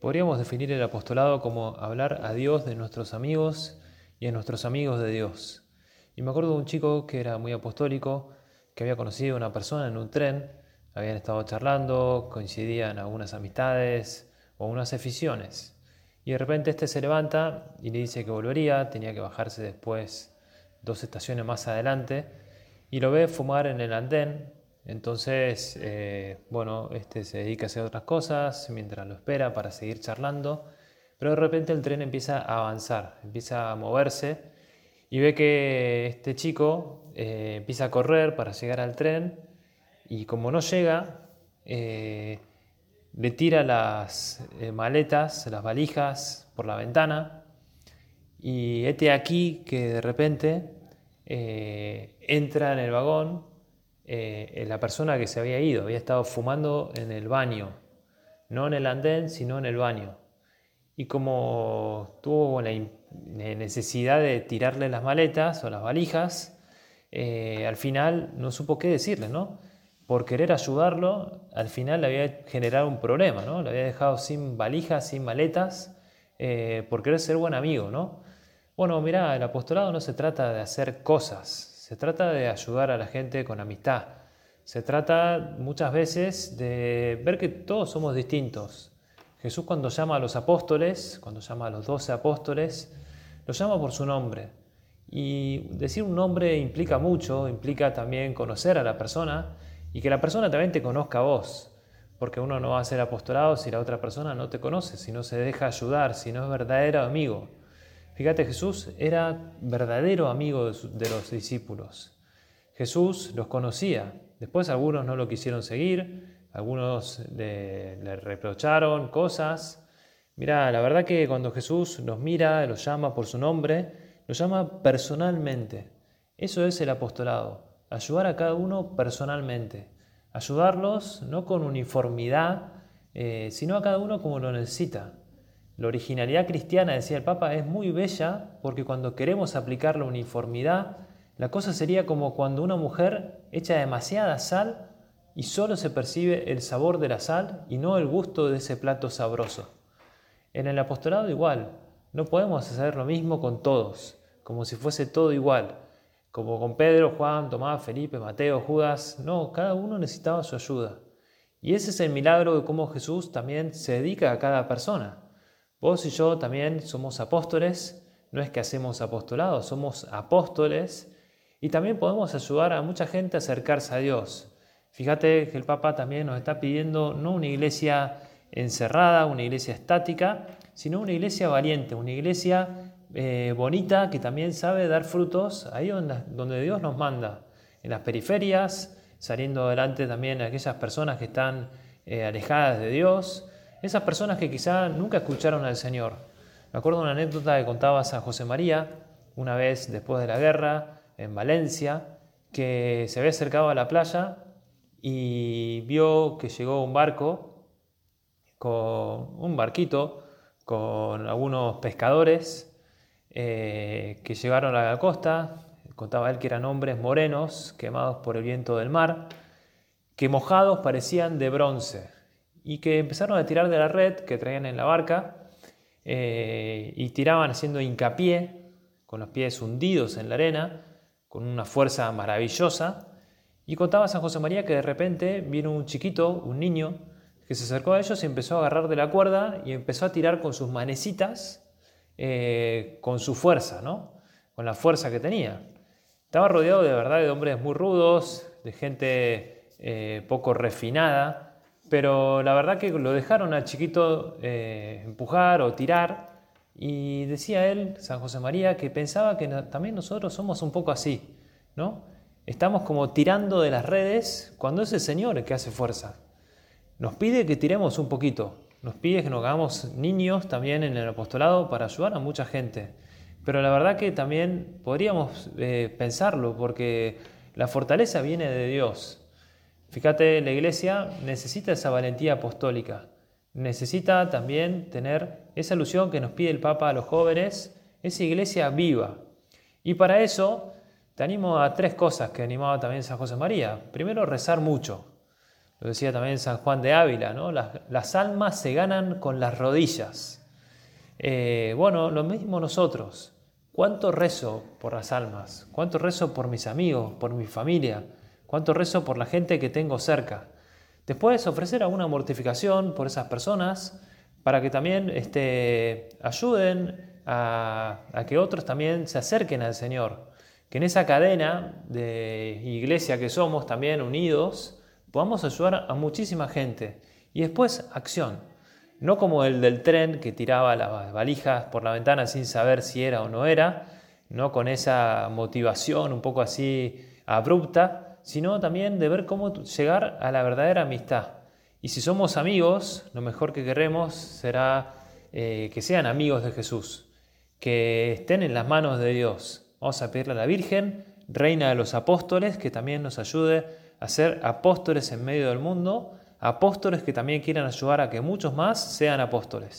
Podríamos definir el apostolado como hablar a Dios de nuestros amigos y a nuestros amigos de Dios. Y me acuerdo de un chico que era muy apostólico, que había conocido a una persona en un tren, habían estado charlando, coincidían algunas amistades o unas aficiones. Y de repente este se levanta y le dice que volvería, tenía que bajarse después dos estaciones más adelante, y lo ve fumar en el andén entonces, eh, bueno, este se dedica a hacer otras cosas mientras lo espera para seguir charlando, pero de repente el tren empieza a avanzar, empieza a moverse y ve que este chico eh, empieza a correr para llegar al tren y como no llega, eh, le tira las maletas, las valijas por la ventana y este aquí que de repente entra en el vagón eh, la persona que se había ido, había estado fumando en el baño, no en el andén, sino en el baño. Y como tuvo la necesidad de tirarle las maletas o las valijas, eh, al final no supo qué decirle, ¿no? Por querer ayudarlo, al final le había generado un problema, ¿no? Le había dejado sin valijas, sin maletas, eh, por querer ser buen amigo, ¿no? Bueno, mira, el apostolado no se trata de hacer cosas, se trata de ayudar a la gente con amistad. Se trata muchas veces de ver que todos somos distintos. Jesús cuando llama a los apóstoles, cuando llama a los doce apóstoles, los llama por su nombre. Y decir un nombre implica mucho, implica también conocer a la persona y que la persona también te conozca a vos. Porque uno no va a ser apostolado si la otra persona no te conoce, si no se deja ayudar, si no es verdadero amigo. Fíjate, Jesús era verdadero amigo de los discípulos. Jesús los conocía. Después algunos no lo quisieron seguir, algunos le, reprocharon cosas. Mira, la verdad que cuando Jesús los mira, los llama por su nombre, los llama personalmente. Eso es el apostolado, ayudar a cada uno personalmente. Ayudarlos no con uniformidad, eh, sino a cada uno como lo necesita. La originalidad cristiana, decía el Papa, es muy bella porque cuando queremos aplicar la uniformidad, la cosa sería como cuando una mujer echa demasiada sal y solo se percibe el sabor de la sal y no el gusto de ese plato sabroso. En el apostolado igual, no podemos hacer lo mismo con todos, como si fuese todo igual, como con Pedro, Juan, Tomás, Felipe, Mateo, Judas. No, cada uno necesitaba su ayuda. Y ese es el milagro de cómo Jesús también se dedica a cada persona. Vos y yo también somos apóstoles, no es que hacemos apostolado, somos apóstoles y también podemos ayudar a mucha gente a acercarse a Dios. Fíjate que el Papa también nos está pidiendo no una iglesia encerrada, una iglesia estática, sino una iglesia valiente, una iglesia eh, bonita que también sabe dar frutos ahí donde, Dios nos manda, en las periferias, saliendo adelante también aquellas personas que están eh, alejadas de Dios, esas personas que quizá nunca escucharon al Señor. Me acuerdo una anécdota que contaba San José María, una vez después de la guerra, en Valencia, que se había acercado a la playa y vio que llegó un barco, con un barquito, con algunos pescadores eh, que llegaron a la costa. Contaba él que eran hombres morenos, quemados por el viento del mar, que mojados parecían de bronce y que empezaron a tirar de la red que traían en la barca eh, y tiraban haciendo hincapié, con los pies hundidos en la arena, con una fuerza maravillosa. Y contaba San José María que de repente vino un chiquito, un niño, que se acercó a ellos y empezó a agarrar de la cuerda y empezó a tirar con sus manecitas, eh, con su fuerza, ¿no? con la fuerza que tenía. Estaba rodeado de verdad de hombres muy rudos, de gente eh, poco refinada, pero la verdad que lo dejaron al chiquito eh, empujar o tirar y decía él, San José María, que pensaba que también nosotros somos un poco así, ¿no? Estamos como tirando de las redes cuando es el Señor el que hace fuerza. Nos pide que tiremos un poquito, nos pide que nos hagamos niños también en el apostolado para ayudar a mucha gente. Pero la verdad que también podríamos eh, pensarlo porque la fortaleza viene de Dios. Fíjate, la iglesia necesita esa valentía apostólica, necesita también tener esa ilusión que nos pide el Papa a los jóvenes, esa iglesia viva. Y para eso te animo a tres cosas que animaba también San José María. Primero, rezar mucho. Lo decía también San Juan de Ávila, ¿no? las, almas se ganan con las rodillas. Eh, bueno, lo mismo nosotros. ¿Cuánto rezo por las almas? ¿Cuánto rezo por mis amigos, por mi familia? ¿Cuánto rezo por la gente que tengo cerca? Después ofrecer alguna mortificación por esas personas para que también este, ayuden a, a que otros también se acerquen al Señor. Que en esa cadena de iglesia que somos también unidos, podamos ayudar a muchísima gente. Y después acción. No como el del tren que tiraba las valijas por la ventana sin saber si era o no era, no con esa motivación un poco así abrupta, sino también de ver cómo llegar a la verdadera amistad. Y si somos amigos, lo mejor que queremos será eh, que sean amigos de Jesús, que estén en las manos de Dios. Vamos a pedirle a la Virgen, Reina de los Apóstoles, que también nos ayude a ser apóstoles en medio del mundo, apóstoles que también quieran ayudar a que muchos más sean apóstoles.